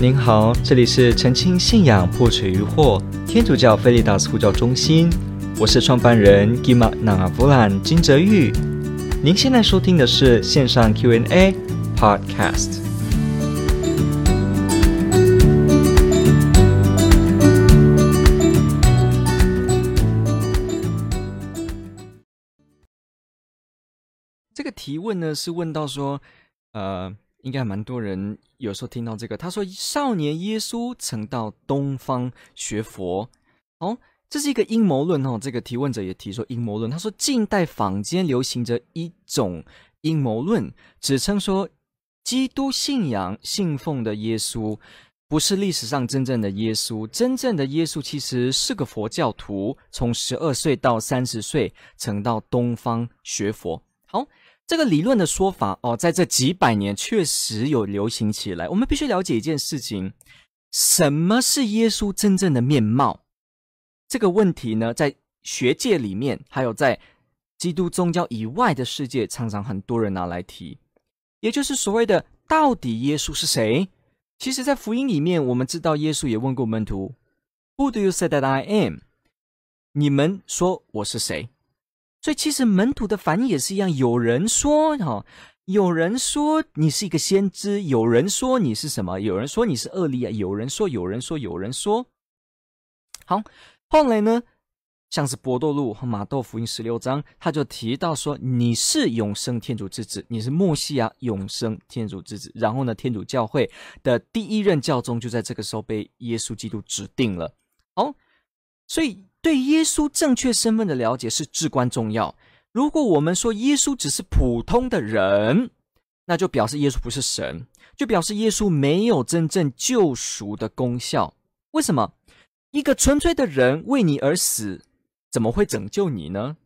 您好，这里是澄清信仰破除疑惑天主教菲利达斯呼叫中心，我是创办人 Gima Navavulan 金泽玉。您现在收听的是线上 Q&A Podcast。这个提问呢是问到说，呃。应该蛮多人有时候听到这个，他说：“少年耶稣曾到东方学佛。”哦，这是一个阴谋论哦。这个提问者也提出阴谋论。他说，近代坊间流行着一种阴谋论，指称说，基督信仰信奉的耶稣不是历史上真正的耶稣，真正的耶稣其实是个佛教徒，从十二岁到三十岁曾到东方学佛。好。这个理论的说法哦，在这几百年确实有流行起来。我们必须了解一件事情：什么是耶稣真正的面貌？这个问题呢，在学界里面，还有在基督宗教以外的世界，常常很多人拿来提。也就是所谓的“到底耶稣是谁？”其实，在福音里面，我们知道耶稣也问过门徒：“Who do you say that I am？” 你们说我是谁？所以，其实门徒的反应也是一样。有人说，哈，有人说你是一个先知，有人说你是什么？有人说你是厄利亚，有人说，有人说，有人说。好，后来呢，像是伯多禄和马窦福音十六章，他就提到说你是永生天主之子，你是墨西亚永生天主之子。然后呢，天主教会的第一任教宗就在这个时候被耶稣基督指定了。好，所以。对耶稣正确身份的了解是至关重要。如果我们说耶稣只是普通的人，那就表示耶稣不是神，就表示耶稣没有真正救赎的功效。为什么？一个纯粹的人为你而死，怎么会拯救你呢？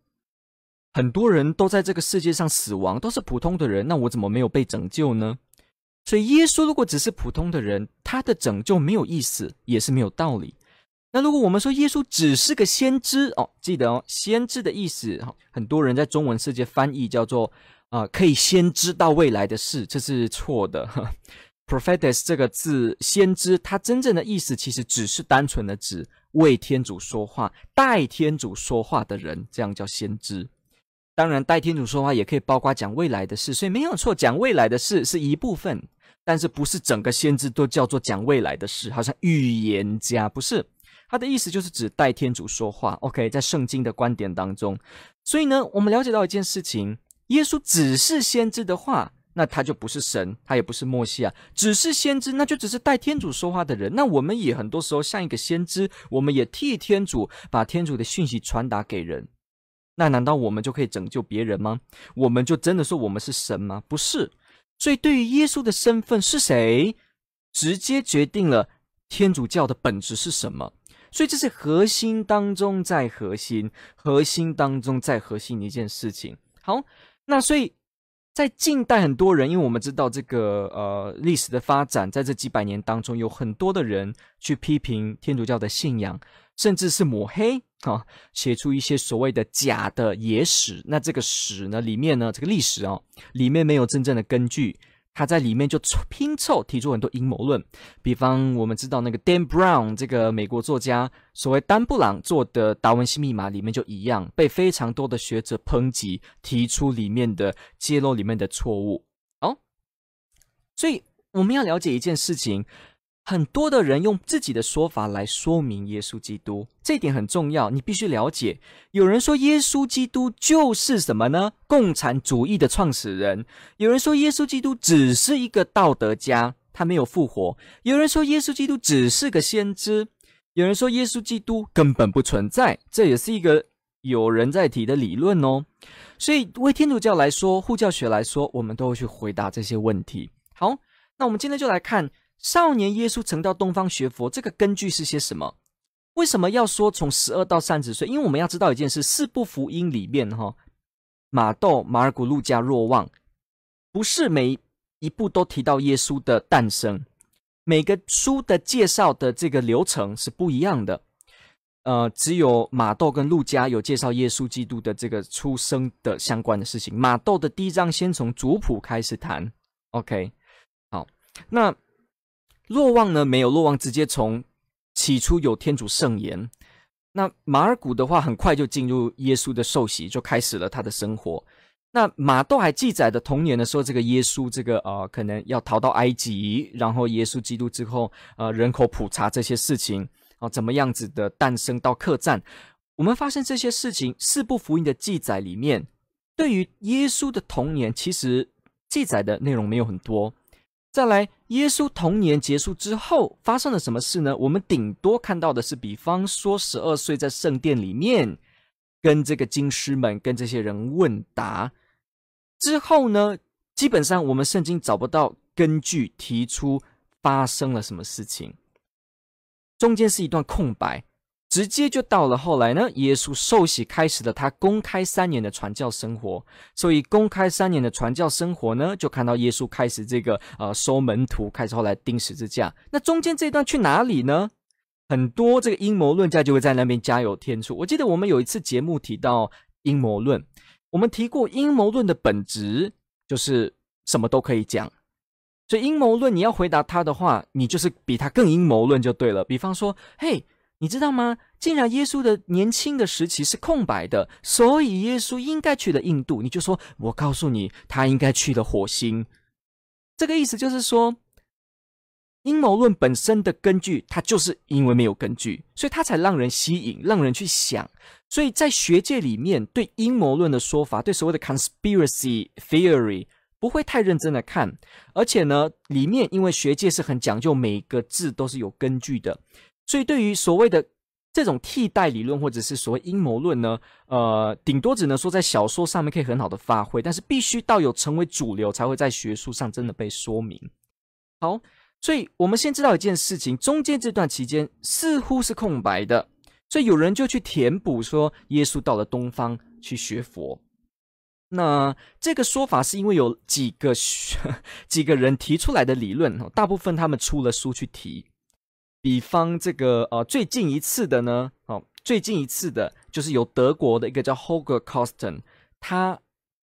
很多人都在这个世界上死亡，都是普通的人，那我怎么没有被拯救呢？所以耶稣如果只是普通的人，他的拯救没有意思，也是没有道理。那如果我们说耶稣只是个先知哦，记得哦，先知的意思哈，很多人在中文世界翻译叫做啊、可以先知道未来的事，这是错的。Prophetes 这个字，先知，它真正的意思其实只是单纯的指为天主说话、代天主说话的人，这样叫先知。当然，代天主说话也可以包括讲未来的事，所以没有错，讲未来的事是一部分，但是不是整个先知都叫做讲未来的事，好像预言家不是。他的意思就是指代天主说话，OK，在圣经的观点当中，所以呢，我们了解到一件事情：耶稣只是先知的话，那他就不是神，他也不是默西亚，只是先知，那就只是代天主说话的人。那我们也很多时候像一个先知，我们也替天主把天主的讯息传达给人。那难道我们就可以拯救别人吗？我们就真的说我们是神吗？不是。所以对于耶稣的身份是谁，直接决定了天主教的本质是什么。所以这是核心当中再核心，核心当中再核心的一件事情。好，那所以在近代很多人，因为我们知道这个呃历史的发展，在这几百年当中，有很多的人去批评天主教的信仰，甚至是抹黑啊，写出一些所谓的假的野史。那这个史呢，里面呢，这个历史啊，里面没有真正的根据。他在里面就拼凑提出很多阴谋论，比方我们知道那个 Dan Brown 这个美国作家，所谓丹布朗做的《达文西密码》里面就一样，被非常多的学者抨击，提出里面的揭露里面的错误。哦，所以我们要了解一件事情。很多的人用自己的说法来说明耶稣基督，这一点很重要，你必须了解。有人说耶稣基督就是什么呢？共产主义的创始人。有人说耶稣基督只是一个道德家，他没有复活。有人说耶稣基督只是个先知。有人说耶稣基督根本不存在，这也是一个有人在提的理论哦。所以为天主教来说，护教学来说，我们都会去回答这些问题。好，那我们今天就来看。少年耶稣曾到东方学佛，这个根据是些什么？为什么要说从十二到三十岁？因为我们要知道一件事：四部福音里面，哈，马窦、马尔谷、路加、若望，不是每一部都提到耶稣的诞生，每个书的介绍的这个流程是不一样的。呃，只有马窦跟路加有介绍耶稣基督的这个出生的相关的事情。马窦的第一章先从族谱开始谈，OK，好，那。若望呢没有，若望直接从起初有天主圣言。那马尔谷的话，很快就进入耶稣的受洗，就开始了他的生活。那马窦还记载的童年的时候，这个耶稣这个呃，可能要逃到埃及，然后耶稣基督之后，呃，人口普查这些事情啊，怎么样子的诞生到客栈，我们发现这些事情四部福音的记载里面，对于耶稣的童年，其实记载的内容没有很多。再来，耶稣童年结束之后发生了什么事呢？我们顶多看到的是，比方说十二岁在圣殿里面跟这个经师们、跟这些人问答之后呢，基本上我们圣经找不到根据提出发生了什么事情，中间是一段空白。直接就到了后来呢，耶稣受洗开始了他公开三年的传教生活。所以公开三年的传教生活呢，就看到耶稣开始这个呃收门徒，开始后来钉十字架。那中间这段去哪里呢？很多这个阴谋论家就会在那边加油添醋。我记得我们有一次节目提到阴谋论，我们提过阴谋论的本质就是什么都可以讲。所以阴谋论你要回答他的话，你就是比他更阴谋论就对了。比方说，嘿。你知道吗？既然耶稣的年轻的时期是空白的，所以耶稣应该去了印度。你就说，我告诉你，他应该去了火星。这个意思就是说，阴谋论本身的根据，它就是因为没有根据，所以它才让人吸引，让人去想。所以在学界里面，对阴谋论的说法，对所谓的 conspiracy theory，不会太认真的看。而且呢，里面因为学界是很讲究每个字都是有根据的。所以，对于所谓的这种替代理论，或者是所谓阴谋论呢，呃，顶多只能说在小说上面可以很好的发挥，但是必须到有成为主流，才会在学术上真的被说明。好，所以我们先知道一件事情：中间这段期间似乎是空白的，所以有人就去填补，说耶稣到了东方去学佛。那这个说法是因为有几个 几个人提出来的理论，大部分他们出了书去提。比方这个呃，最近一次的呢，哦，最近一次的就是有德国的一个叫 Holger Kosten，他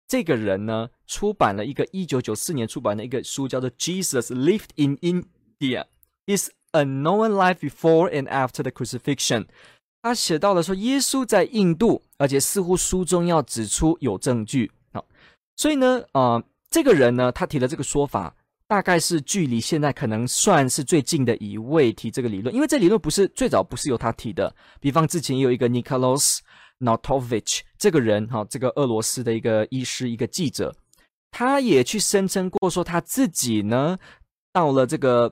这个人呢出版了一个一九九四年出版的一个书，叫做《Jesus Lived in India:，is a known Life Before and After the Crucifixion》。他写到了说，耶稣在印度，而且似乎书中要指出有证据。好，所以呢，呃，这个人呢，他提了这个说法。大概是距离现在可能算是最近的一位提这个理论，因为这理论不是最早不是由他提的。比方之前也有一个 Nikolaus Notovich 这个人，哈，这个俄罗斯的一个医师、一个记者，他也去声称过说他自己呢到了这个，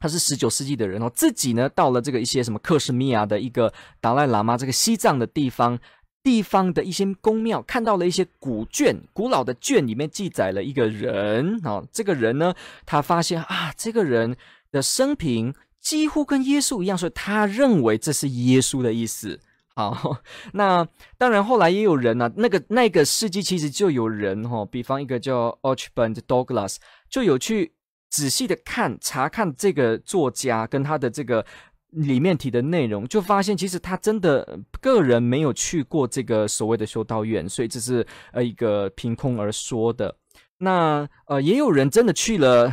他是十九世纪的人哦，自己呢到了这个一些什么克什米尔的一个达赖喇嘛这个西藏的地方。地方的一些宫庙看到了一些古卷，古老的卷里面记载了一个人啊、哦，这个人呢，他发现啊，这个人的生平几乎跟耶稣一样，所以他认为这是耶稣的意思。好，那当然后来也有人呢、啊，那个那个世纪其实就有人哈、比方一个叫 Archibald Douglas，就有去仔细的看查看这个作家跟他的这个。里面提的内容，就发现其实他真的个人没有去过这个所谓的修道院，所以这是呃一个凭空而说的。那呃也有人真的去了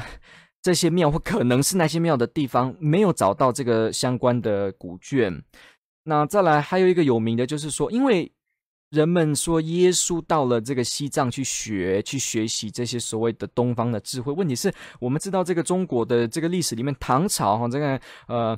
这些庙，或可能是那些庙的地方，没有找到这个相关的古卷。那再来还有一个有名的，就是说，因为人们说耶稣到了这个西藏去学去学习这些所谓的东方的智慧，问题是我们知道这个中国的这个历史里面，唐朝哈这个呃。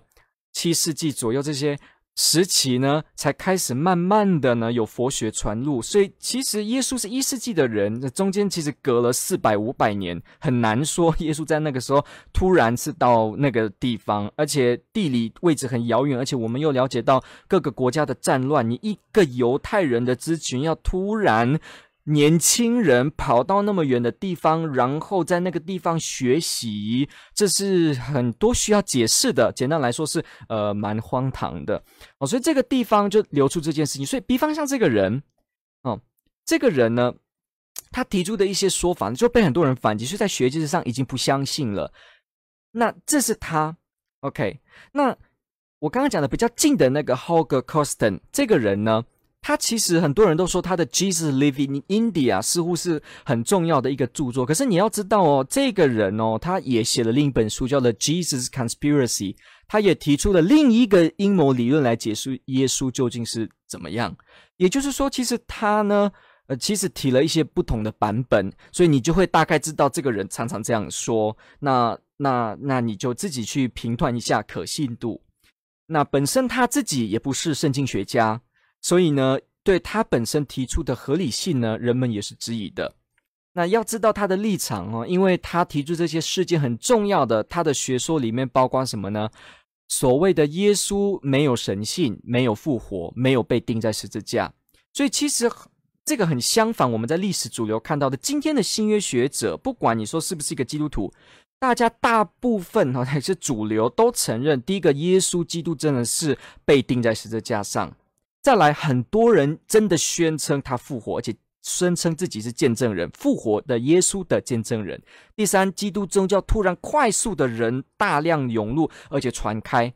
七世纪左右这些时期呢，才开始慢慢的呢有佛学传入，所以其实耶稣是一世纪的人，中间其实隔了四百五百年，很难说 耶稣在那个时候突然是到那个地方，而且地理位置很遥远，而且我们又了解到各个国家的战乱，你一个犹太人的支群要突然。年轻人跑到那么远的地方，然后在那个地方学习，这是很多需要解释的。简单来说是，呃，蛮荒唐的哦。所以这个地方就流出这件事情。所以，比方像这个人，哦，这个人呢，他提出的一些说法就被很多人反击，所以在学界上已经不相信了。那这是他，OK？那我刚刚讲的比较近的那个 Holger Kosten 这个人呢？他其实很多人都说他的《Jesus Living in India》似乎是很重要的一个著作。可是你要知道哦，这个人哦，他也写了另一本书，叫做《Jesus Conspiracy》，他也提出了另一个阴谋理论来解释耶稣究竟是怎么样。也就是说，其实他呢，呃，其实提了一些不同的版本，所以你就会大概知道这个人常常这样说。那那那你就自己去评断一下可信度。那本身他自己也不是圣经学家。所以呢，对他本身提出的合理性呢，人们也是质疑的。那要知道他的立场哦，因为他提出这些事件很重要的，他的学说里面包括什么呢？所谓的耶稣没有神性，没有复活，没有被钉在十字架。所以其实这个很相反，我们在历史主流看到的今天的新约学者，不管你说是不是一个基督徒，大家大部分哈还是主流都承认，第一个耶稣基督真的是被钉在十字架上。再来，很多人真的宣称他复活，而且宣称自己是见证人，复活的耶稣的见证人。第三，基督宗教突然快速的人大量涌入，而且传开，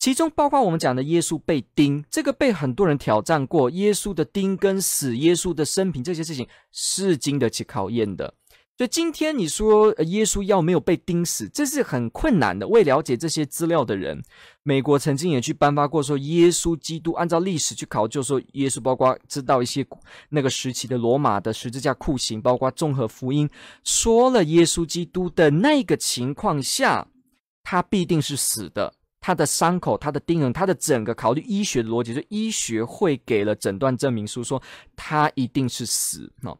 其中包括我们讲的耶稣被钉，这个被很多人挑战过，耶稣的钉跟死，耶稣的生平这些事情是经得起考验的。所以今天你说耶稣要没有被钉死，这是很困难的。未了解这些资料的人，美国曾经也去颁发过说，耶稣基督按照历史去考究说，耶稣包括知道一些那个时期的罗马的十字架酷刑，包括综合福音说了耶稣基督的那个情况下，他必定是死的。他的伤口，他的钉痕，他的整个考虑医学的逻辑，就医学会给了诊断证明书，说他一定是死哦。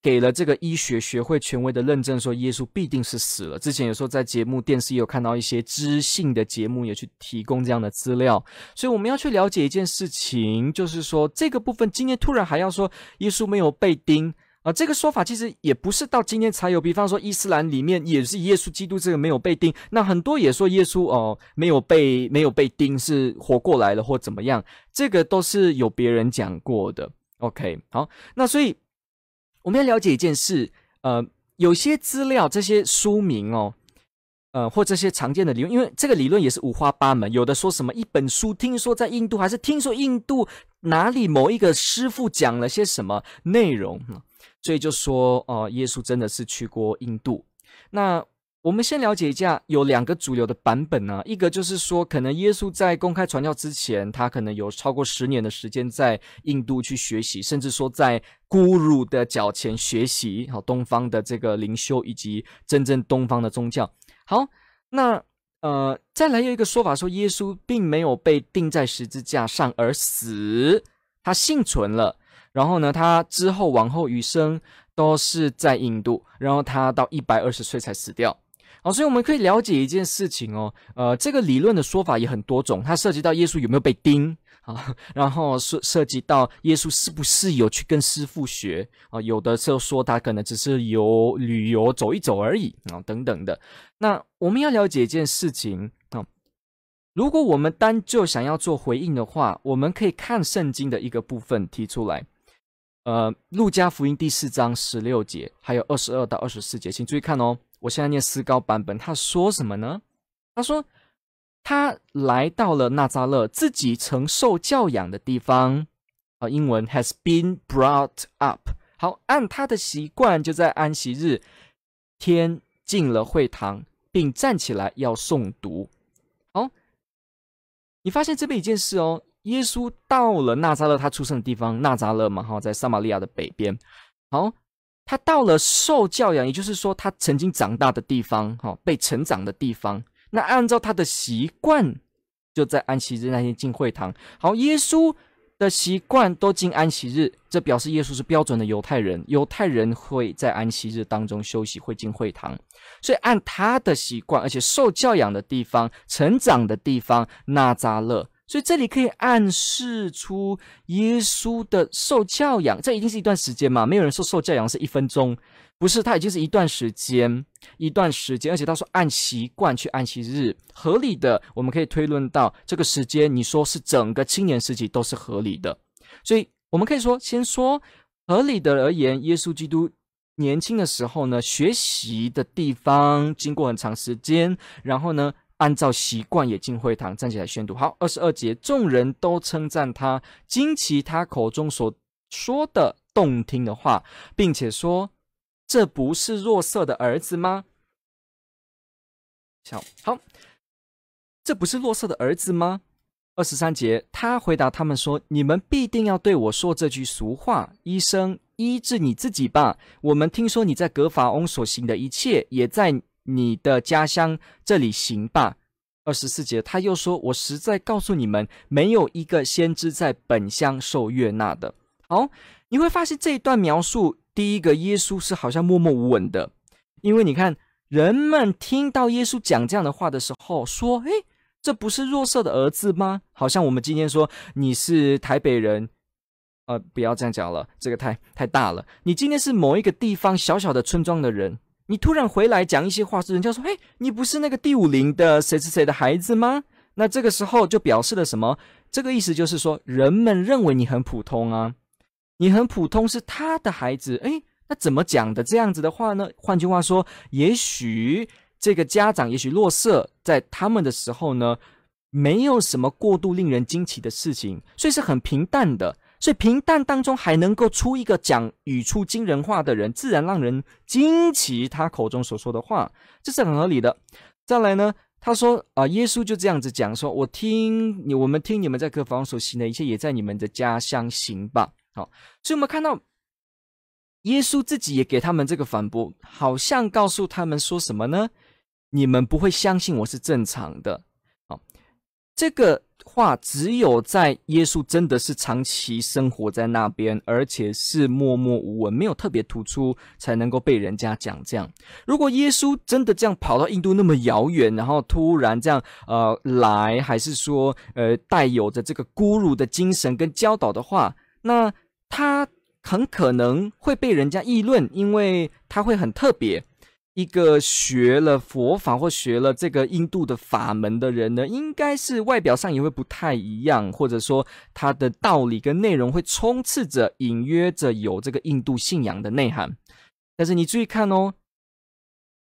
给了这个医学学会权威的认证，说耶稣必定是死了。之前有时候在节目、电视也有看到一些知性的节目，也去提供这样的资料。所以我们要去了解一件事情，就是说这个部分今天突然还要说耶稣没有被钉啊，这个说法其实也不是到今天才有。比方说伊斯兰里面也是耶稣基督这个没有被钉，那很多也说耶稣哦没有被没有被钉是活过来了或怎么样，这个都是有别人讲过的。OK，好，那所以。我们要了解一件事，呃，有些资料这些书名哦，呃，或这些常见的理论，因为这个理论也是五花八门，有的说什么一本书，听说在印度，还是听说印度哪里某一个师傅讲了些什么内容，所以就说哦，耶稣真的是去过印度，那。我们先了解一下，有两个主流的版本呢、啊。一个就是说，可能耶稣在公开传教之前，他可能有超过十年的时间在印度去学习，甚至说在 Guru 的脚前学习，好，东方的这个灵修以及真正东方的宗教。好，那呃，再来有一个说法说，耶稣并没有被钉在十字架上而死，他幸存了。然后呢，他之后往后余生都是在印度，然后他到一百二十岁才死掉。好，所以我们可以了解一件事情哦，呃，这个理论的说法也很多种，它涉及到耶稣有没有被钉啊，然后涉涉及到耶稣是不是有去跟师傅学啊，有的时候说他可能只是游旅游走一走而已啊，等等的。那我们要了解一件事情啊，如果我们单就想要做回应的话，我们可以看圣经的一个部分提出来，呃，路加福音第四章十六节，还有二十二到二十四节，请注意看哦。我现在念思高版本，他说什么呢？他说他来到了纳扎勒，自己曾受教养的地方啊。英文 has been brought up。好，按他的习惯，就在安息日天进了会堂，并站起来要诵读。好，你发现这边一件事哦，耶稣到了纳扎勒，他出生的地方纳扎勒嘛，哈，在撒玛利亚的北边。好。他到了受教养，也就是说他曾经长大的地方，哈，被成长的地方。那按照他的习惯，就在安息日那天进会堂。好，耶稣的习惯都进安息日，这表示耶稣是标准的犹太人。犹太人会在安息日当中休息，会进会堂。所以按他的习惯，而且受教养的地方、成长的地方，纳扎勒。所以这里可以暗示出耶稣的受教养，这一定是一段时间嘛？没有人说受教养是一分钟，不是，他已经是一段时间，一段时间，而且他说按习惯去安息日，合理的，我们可以推论到这个时间，你说是整个青年时期都是合理的。所以我们可以说，先说合理的而言，耶稣基督年轻的时候呢，学习的地方经过很长时间，然后呢。按照习惯也进会堂，站起来宣读。好，二十二节，众人都称赞他，惊奇他口中所说的动听的话，并且说：“这不是若瑟的儿子吗？”好，好，这不是若瑟的儿子吗？二十三节，他回答他们说：“你们必定要对我说这句俗话，医生，医治你自己吧。我们听说你在格法翁所行的一切，也在你的家乡这里行吧。”二十四节，他又说：“我实在告诉你们，没有一个先知在本乡受悦纳的。”好，你会发现这一段描述，第一个耶稣是好像默默无闻的，因为你看。人们听到耶稣讲这样的话的时候，说：“诶，这不是若瑟的儿子吗？”好像我们今天说你是台北人，呃，不要这样讲了，这个太太大了。你今天是某一个地方小小的村庄的人，你突然回来讲一些话，是人家说：“诶，你不是那个第五龄的谁谁谁的孩子吗？”那这个时候就表示了什么？这个意思就是说，人们认为你很普通啊，你很普通是他的孩子，诶。那怎么讲的这样子的话呢？换句话说，也许这个家长，也许若瑟在他们的时候呢，没有什么过度令人惊奇的事情，所以是很平淡的。所以平淡当中还能够出一个讲语出惊人话的人，自然让人惊奇。他口中所说的话，这是很合理的。再来呢，他说啊，耶稣就这样子讲说：“我听你，我们听你们在各方所行的一切，也在你们的家乡行吧。”好，所以我们看到。耶稣自己也给他们这个反驳，好像告诉他们说什么呢？你们不会相信我是正常的。这个话只有在耶稣真的是长期生活在那边，而且是默默无闻，没有特别突出，才能够被人家讲这样。如果耶稣真的这样跑到印度那么遥远，然后突然这样呃来，还是说呃带有着这个孤独的精神跟教导的话，那他。很可能会被人家议论，因为他会很特别。一个学了佛法或学了这个印度的法门的人呢，应该是外表上也会不太一样，或者说他的道理跟内容会充斥着、隐约着有这个印度信仰的内涵。但是你注意看哦，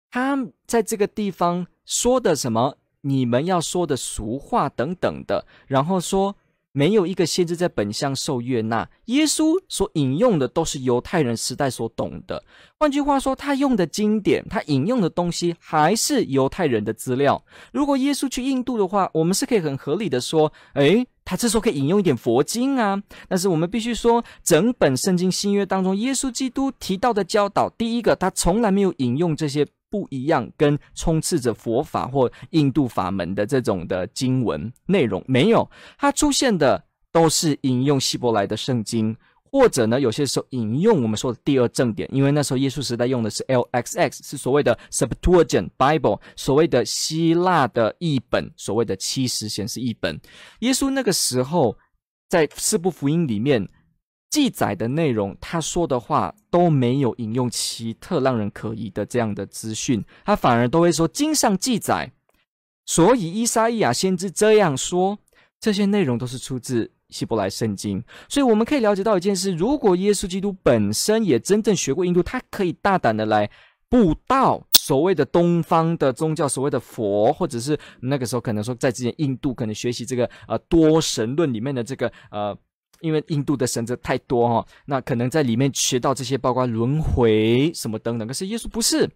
他在这个地方说的什么？你们要说的俗话等等的，然后说。没有一个先知在本乡受悦纳。耶稣所引用的都是犹太人时代所懂的。换句话说，他用的经典，他引用的东西还是犹太人的资料。如果耶稣去印度的话，我们是可以很合理的说，诶，他这时候可以引用一点佛经啊。但是我们必须说，整本圣经新约当中，耶稣基督提到的教导，第一个，他从来没有引用这些。不一样，跟充斥着佛法或印度法门的这种的经文内容没有，它出现的都是引用希伯来的圣经，或者呢，有些时候引用我们说的第二正典，因为那时候耶稣时代用的是 LXX，是所谓的 Septuagint Bible，所谓的希腊的译本，所谓的七十贤士译本。耶稣那个时候在四部福音里面。记载的内容，他说的话都没有引用奇特让人可疑的这样的资讯，他反而都会说经上记载，所以伊撒意亚先知这样说，这些内容都是出自希伯来圣经，所以我们可以了解到一件事：如果耶稣基督本身也真正学过印度，他可以大胆的来布道所谓的东方的宗教，所谓的佛，或者是那个时候可能说在之前印度可能学习这个呃多神论里面的这个呃。因为印度的神则太多哈，那可能在里面学到这些，包括轮回什么等等。可是耶稣不是，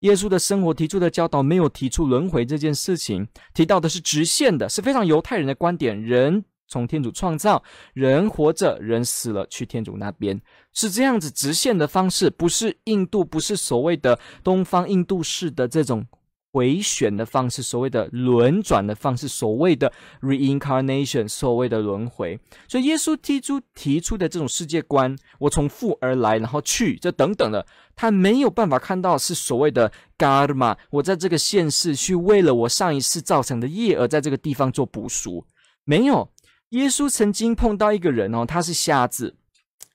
耶稣的生活提出的教导没有提出轮回这件事情，提到的是直线的，是非常犹太人的观点。人从天主创造，人活着，人死了去天主那边，是这样子直线的方式，不是印度，不是所谓的东方印度式的这种。回旋的方式，所谓的轮转的方式，所谓的 reincarnation，所谓的轮回。所以耶稣提出提出的这种世界观，我从父而来，然后去，这等等的，他没有办法看到是所谓的 karma，我在这个现世去为了我上一世造成的业而在这个地方做补赎。没有，耶稣曾经碰到一个人哦，他是瞎子，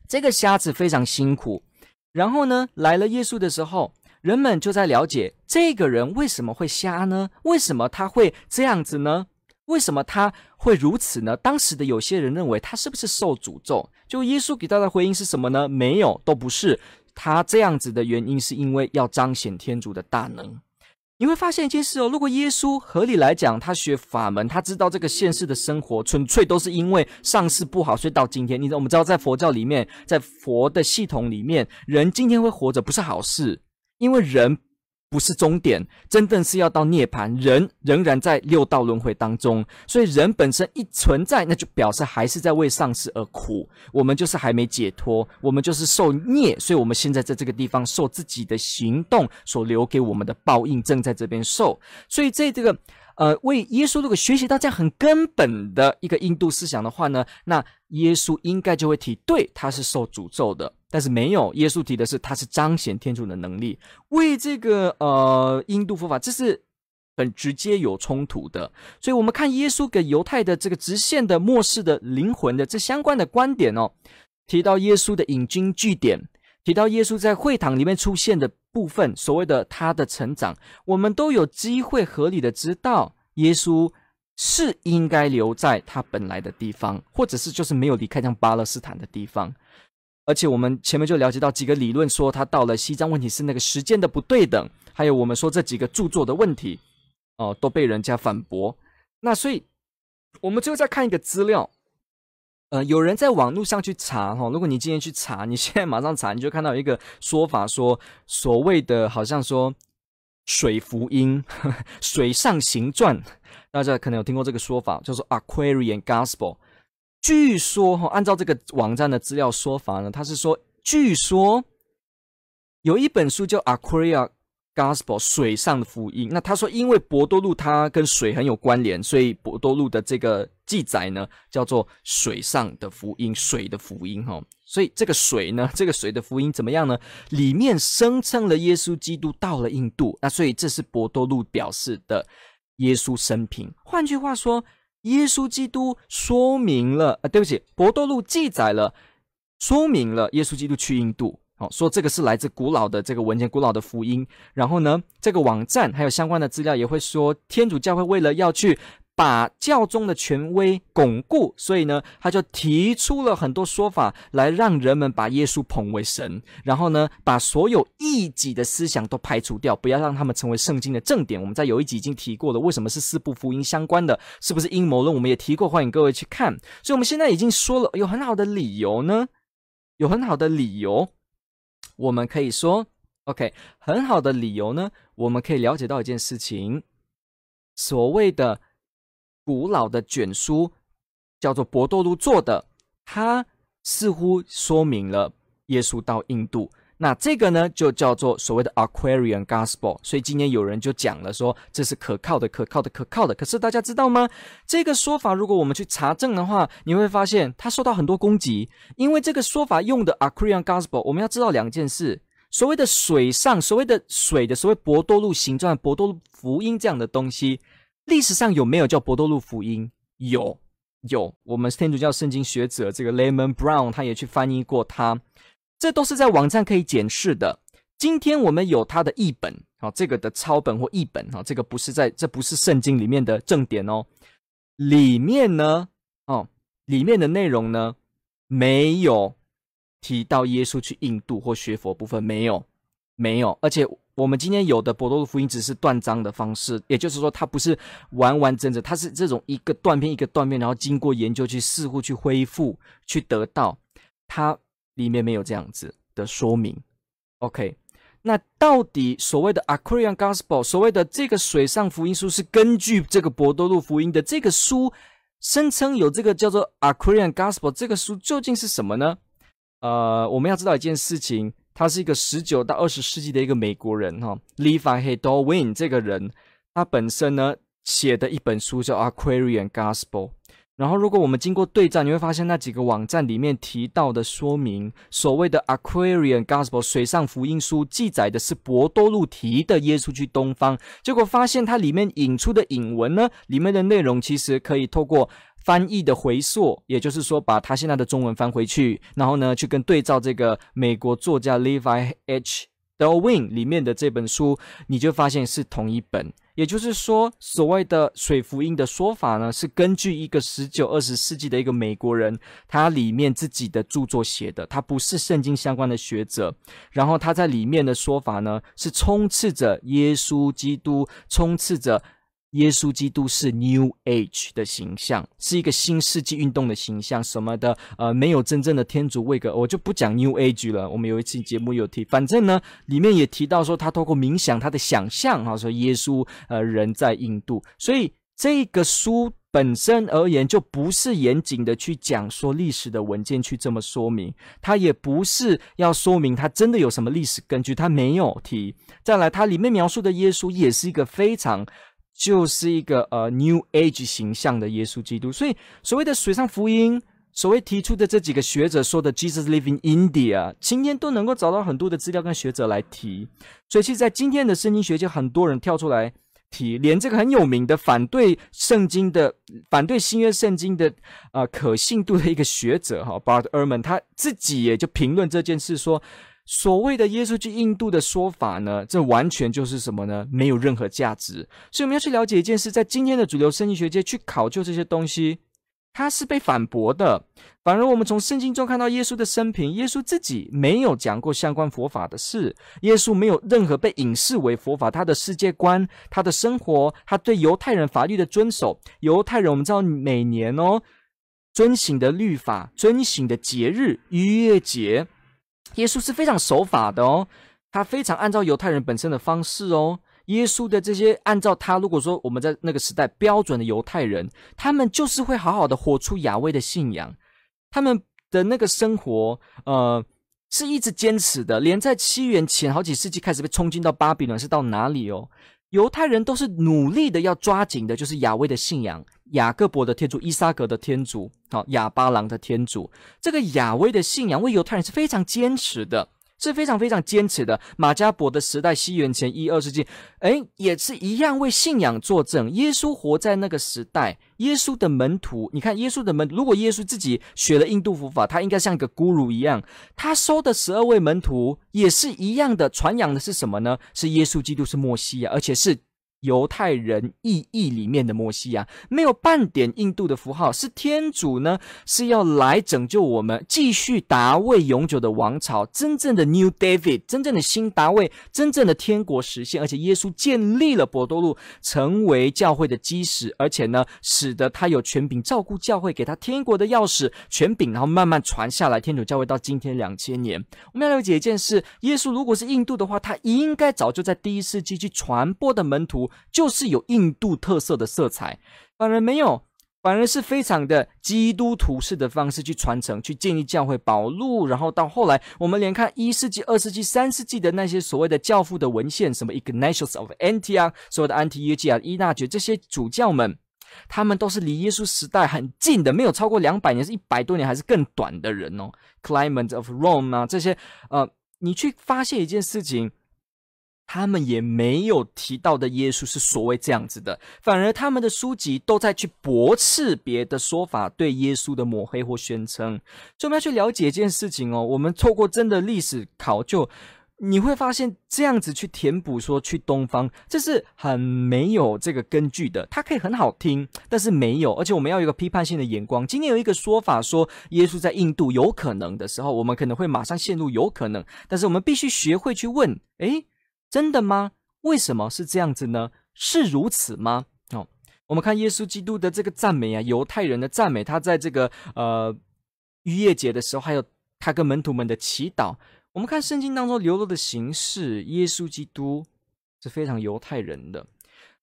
这个瞎子非常辛苦。然后呢，来了耶稣的时候。人们就在了解这个人为什么会瞎呢？为什么他会这样子呢？为什么他会如此呢？当时的有些人认为他是不是受诅咒？就耶稣给他的回应是什么呢？没有，都不是。他这样子的原因是因为要彰显天主的大能。你会发现一件事哦，如果耶稣合理来讲，他学法门，他知道这个现世的生活纯粹都是因为上世不好，所以到今天，你我们知道在佛教里面，在佛的系统里面，人今天会活着不是好事，因为人。不是终点，真正是要到涅槃。人仍然在六道轮回当中，所以人本身一存在，那就表示还是在为上司而苦。我们就是还没解脱，我们就是受孽，所以我们现在在这个地方受自己的行动所留给我们的报应，正在这边受。所以在这个。呃，为耶稣如果学习到这样很根本的一个印度思想的话呢，那耶稣应该就会提，对，他是受诅咒的，但是没有，耶稣提的是他是彰显天主的能力。为这个呃印度佛法，这是很直接有冲突的。所以，我们看耶稣给犹太的这个直线的末世的灵魂的这相关的观点哦，提到耶稣的引经据典，提到耶稣在会堂里面出现的。部分所谓的他的成长，我们都有机会合理的知道，耶稣是应该留在他本来的地方，或者是就是没有离开像巴勒斯坦的地方。而且我们前面就了解到几个理论，说他到了西藏，问题是那个时间的不对等，还有我们说这几个著作的问题，哦、都被人家反驳。那所以，我们最后再看一个资料。呃，有人在网络上去查哈，如果你今天去查，你现在马上查，你就看到一个说法说，所谓的好像说水福音、水上行传，大家可能有听过这个说法，叫做 Aquarian Gospel。据说哈，按照这个网站的资料说法呢，他是说，据说有一本书叫 Aquarian。Gospel 水上的福音，那他说，因为伯多禄它跟水很有关联，所以伯多禄的这个记载呢，叫做水上的福音，水的福音哈。所以这个水呢，这个水的福音怎么样呢？里面声称了耶稣基督到了印度，那所以这是伯多禄表示的耶稣生平。换句话说，耶稣基督说明了，呃，对不起，伯多禄记载了，说明了耶稣基督去印度。好，说这个是来自古老的这个文件，古老的福音。然后呢，这个网站还有相关的资料也会说，天主教会为了要去把教宗的权威巩固，所以呢，他就提出了很多说法来让人们把耶稣捧为神。然后呢，把所有异己的思想都排除掉，不要让他们成为圣经的正典。我们在有一集已经提过了，为什么是四部福音相关的？是不是阴谋论？我们也提过，欢迎各位去看。所以我们现在已经说了，有很好的理由呢，有很好的理由。我们可以说，OK，很好的理由呢，我们可以了解到一件事情，所谓的古老的卷书叫做博多禄做的，它似乎说明了耶稣到印度。那这个呢，就叫做所谓的 Aquarian Gospel。所以今天有人就讲了说，这是可靠的、可靠的、可靠的。可是大家知道吗？这个说法，如果我们去查证的话，你会发现它受到很多攻击。因为这个说法用的 Aquarian Gospel，我们要知道两件事：所谓的水上，所谓的水的，所谓博多禄行传、伯多路福音这样的东西，历史上有没有叫博多路福音？有，有。我们天主教圣经学者这个 Layman Brown 他也去翻译过它。这都是在网站可以检视的。今天我们有它的译本，好，这个的抄本或译本，哈，这个不是在，这不是圣经里面的正典哦。里面呢，哦，里面的内容呢，没有提到耶稣去印度或学佛部分，没有，没有。而且我们今天有的伯多禄福音只是断章的方式，也就是说，它不是完完整整，它是这种一个断片一个断片，然后经过研究去似乎去恢复，去得到它。里面没有这样子的说明，OK？那到底所谓的 Aquarian Gospel，所谓的这个水上福音书，是根据这个伯多禄福音的这个书声称有这个叫做 Aquarian Gospel，这个书究竟是什么呢？呃，我们要知道一件事情，他是一个十九到二十世纪的一个美国人哈，Levi Heydorwin 这个人，他本身呢写的一本书叫 Aquarian Gospel。然后，如果我们经过对照，你会发现那几个网站里面提到的说明，所谓的 Aquarian Gospel 水上福音书记载的是博多路提的耶稣去东方，结果发现它里面引出的引文呢，里面的内容其实可以透过翻译的回溯，也就是说把它现在的中文翻回去，然后呢去跟对照这个美国作家 Levi H. Dorwin 里面的这本书，你就发现是同一本。也就是说，所谓的水福音的说法呢，是根据一个十九、二十世纪的一个美国人，他里面自己的著作写的，他不是圣经相关的学者。然后他在里面的说法呢，是充斥着耶稣基督，充斥着。耶稣基督是 New Age 的形象，是一个新世纪运动的形象，什么的，呃，没有真正的天主位格，我就不讲 New Age 了。我们有一期节目有提，反正呢，里面也提到说，他透过冥想，他的想象，哈，说耶稣，呃，人在印度，所以这个书本身而言，就不是严谨的去讲说历史的文件去这么说明，他也不是要说明他真的有什么历史根据，他没有提。再来，他里面描述的耶稣也是一个非常。就是一个呃 New Age 形象的耶稣基督，所以所谓的水上福音，所谓提出的这几个学者说的 Jesus live in India，今天都能够找到很多的资料跟学者来提。所以其实，在今天的圣经学界，很多人跳出来提，连这个很有名的反对圣经的、反对新约圣经的、呃、可信度的一个学者哈，Bart Ehrman，他自己也就评论这件事说。所谓的耶稣去印度的说法呢，这完全就是什么呢？没有任何价值。所以我们要去了解一件事，在今天的主流圣经学界去考究这些东西，它是被反驳的。反而我们从圣经中看到耶稣的生平，耶稣自己没有讲过相关佛法的事，耶稣没有任何被影视为佛法，他的世界观、他的生活、他对犹太人法律的遵守，犹太人我们知道每年哦遵行的律法、遵行的节日、逾越节。耶稣是非常守法的哦，他非常按照犹太人本身的方式哦。耶稣的这些按照他，如果说我们在那个时代标准的犹太人，他们就是会好好的活出亚威的信仰，他们的那个生活，呃，是一直坚持的。连在七元前好几世纪开始被冲进到巴比伦，是到哪里哦？犹太人都是努力的要抓紧的，就是亚威的信仰。雅各伯的天主，伊撒格的天主，好，亚巴郎的天主，这个亚威的信仰为犹太人是非常坚持的，是非常非常坚持的。马加伯的时代，西元前一二世纪，诶，也是一样为信仰作证。耶稣活在那个时代，耶稣的门徒，你看耶稣的门，如果耶稣自己学了印度佛法，他应该像一个 guru 一样，他收的十二位门徒也是一样的，传扬的是什么呢？是耶稣基督是摩西亚，而且是。犹太人意义里面的摩西亚，没有半点印度的符号，是天主呢，是要来拯救我们，继续达位永久的王朝，真正的 New David，真正的新达位，真正的天国实现，而且耶稣建立了伯多禄，成为教会的基石，而且呢，使得他有权柄照顾教会，给他天国的钥匙权柄，然后慢慢传下来，天主教会到今天两千年。我们要了解一件事，耶稣如果是印度的话，他应该早就在第一世纪去传播的门徒。就是有印度特色的色彩，反而没有，反而是非常的基督徒式的方式去传承、去建立教会、保路，然后到后来，我们连看一世纪、二世纪、三世纪的那些所谓的教父的文献，什么 Ignatius of Antioch，所有的安提约基亚、依纳爵这些主教们，他们都是离耶稣时代很近的，没有超过两百年，是一百多年还是更短的人哦。Clement of Rome 啊，这些呃，你去发现一件事情。他们也没有提到的耶稣是所谓这样子的，反而他们的书籍都在去驳斥别的说法，对耶稣的抹黑或宣称。所以我们要去了解一件事情哦，我们透过真的历史考究，你会发现这样子去填补说去东方，这是很没有这个根据的。它可以很好听，但是没有，而且我们要有一个批判性的眼光。今天有一个说法说耶稣在印度有可能的时候，我们可能会马上陷入有可能，但是我们必须学会去问，诶。真的吗？为什么是这样子呢？是如此吗？哦，我们看耶稣基督的这个赞美啊，犹太人的赞美，他在这个呃逾越节的时候，还有他跟门徒们的祈祷。我们看圣经当中流露的形式，耶稣基督是非常犹太人的。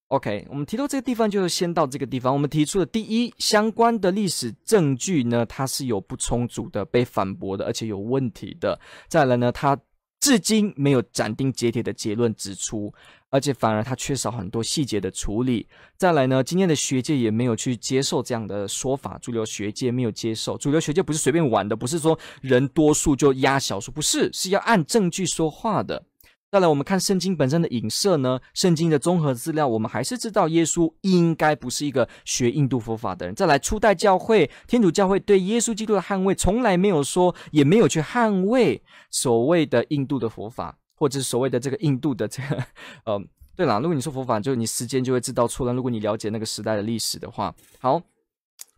OK，我们提到这个地方，就是先到这个地方。我们提出的第一相关的历史证据呢，它是有不充足的、被反驳的，而且有问题的。再来呢，它。至今没有斩钉截铁的结论指出，而且反而他缺少很多细节的处理。再来呢，今天的学界也没有去接受这样的说法，主流学界没有接受。主流学界不是随便玩的，不是说人多数就压少数，不是，是要按证据说话的。再来，我们看圣经本身的影射呢，圣经的综合资料，我们还是知道耶稣应该不是一个学印度佛法的人。再来，初代教会天主教会对耶稣基督的捍卫，从来没有说，也没有去捍卫所谓的印度的佛法。或者所谓的这个印度的这个，呃，对啦，如果你说佛法，就你时间就会知道错了。如果你了解那个时代的历史的话，好，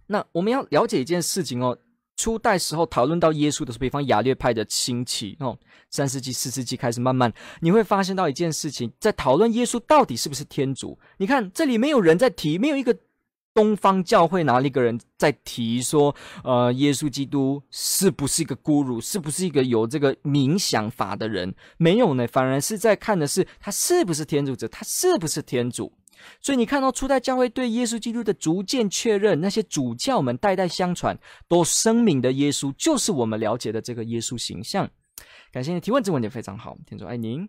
那我们要了解一件事情哦。初代时候讨论到耶稣的时候，比方亚略派的兴起哦，三世纪、四世纪开始慢慢，你会发现到一件事情，在讨论耶稣到底是不是天主。你看这里没有人在提，没有一个东方教会哪里个人在提说，呃，耶稣基督是不是一个孤乳，是不是一个有这个冥想法的人？没有呢，反而是在看的是他是不是天主者，他是不是天主。所以你看到初代教会对耶稣基督的逐渐确认，那些主教们代代相传，都声明的耶稣就是我们了解的这个耶稣形象。感谢你提问，这问题非常好，天主爱您。